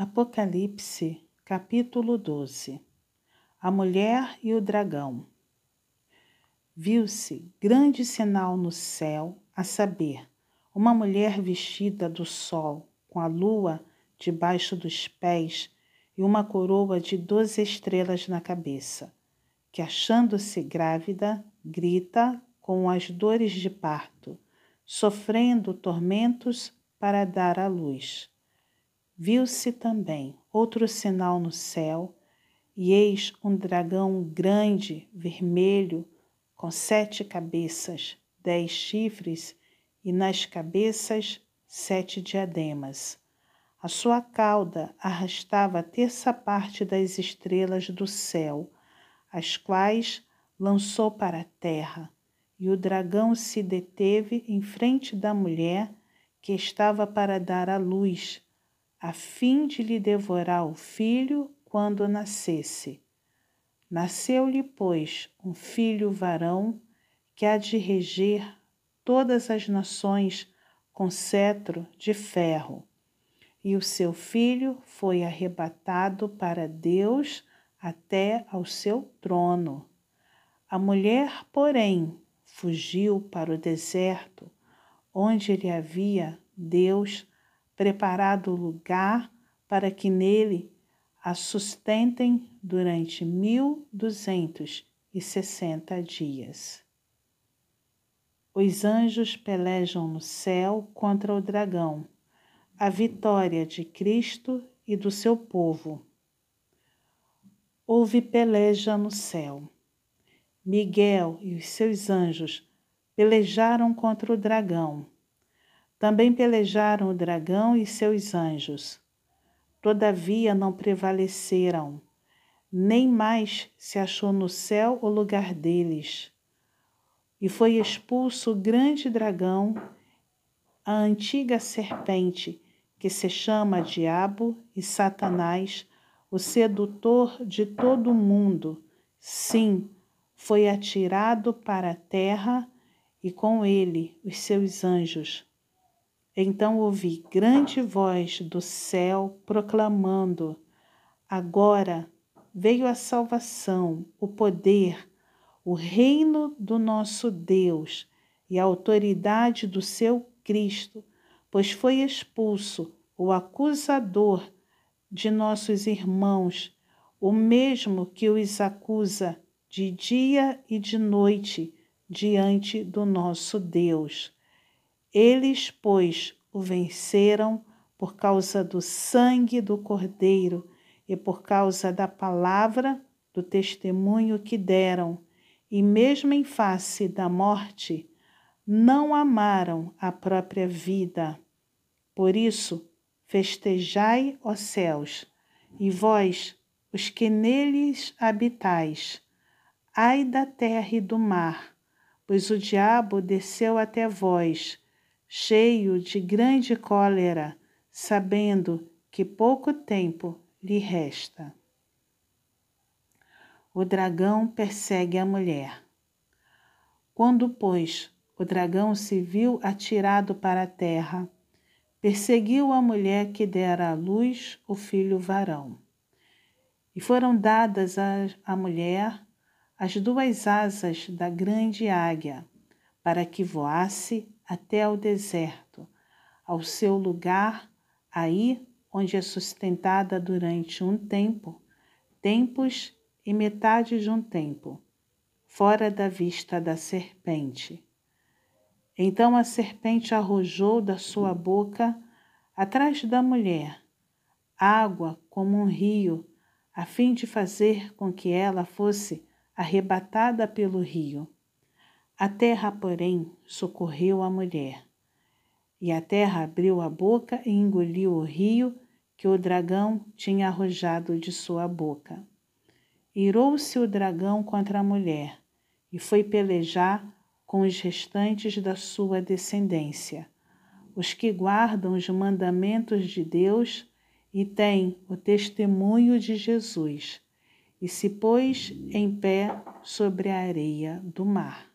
Apocalipse, capítulo 12 A mulher e o dragão. Viu-se grande sinal no céu, a saber, uma mulher vestida do sol, com a lua debaixo dos pés e uma coroa de doze estrelas na cabeça, que, achando-se grávida, grita com as dores de parto, sofrendo tormentos para dar à luz Viu-se também outro sinal no céu, e eis um dragão grande, vermelho, com sete cabeças, dez chifres, e nas cabeças sete diademas. A sua cauda arrastava a terça parte das estrelas do céu, as quais lançou para a terra, e o dragão se deteve em frente da mulher que estava para dar à luz a fim de lhe devorar o filho quando nascesse. Nasceu-lhe, pois, um filho varão que há de reger todas as nações com cetro de ferro. E o seu filho foi arrebatado para Deus até ao seu trono. A mulher, porém, fugiu para o deserto, onde lhe havia Deus preparado lugar para que nele a sustentem durante mil duzentos e sessenta dias. Os anjos pelejam no céu contra o dragão, a vitória de Cristo e do seu povo. Houve peleja no céu. Miguel e os seus anjos pelejaram contra o dragão também pelejaram o dragão e seus anjos. Todavia não prevaleceram, nem mais se achou no céu o lugar deles. E foi expulso o grande dragão, a antiga serpente, que se chama Diabo e Satanás, o sedutor de todo o mundo. Sim, foi atirado para a terra e com ele os seus anjos então ouvi grande voz do céu proclamando: Agora veio a salvação, o poder, o reino do nosso Deus e a autoridade do seu Cristo, pois foi expulso o acusador de nossos irmãos, o mesmo que os acusa de dia e de noite diante do nosso Deus. Eles, pois, o venceram por causa do sangue do Cordeiro e por causa da palavra do testemunho que deram, e mesmo em face da morte, não amaram a própria vida. Por isso, festejai, ó céus, e vós, os que neles habitais. Ai da terra e do mar, pois o diabo desceu até vós cheio de grande cólera, sabendo que pouco tempo lhe resta. O dragão persegue a mulher. Quando, pois, o dragão se viu atirado para a terra, perseguiu a mulher que dera à luz o filho varão. E foram dadas à mulher as duas asas da grande águia, para que voasse até ao deserto, ao seu lugar, aí onde é sustentada durante um tempo, tempos e metade de um tempo, fora da vista da serpente. Então a serpente arrojou da sua boca, atrás da mulher, água como um rio, a fim de fazer com que ela fosse arrebatada pelo rio. A terra, porém, socorreu a mulher. E a terra abriu a boca e engoliu o rio que o dragão tinha arrojado de sua boca. Irou-se o dragão contra a mulher e foi pelejar com os restantes da sua descendência, os que guardam os mandamentos de Deus e têm o testemunho de Jesus, e se pôs em pé sobre a areia do mar.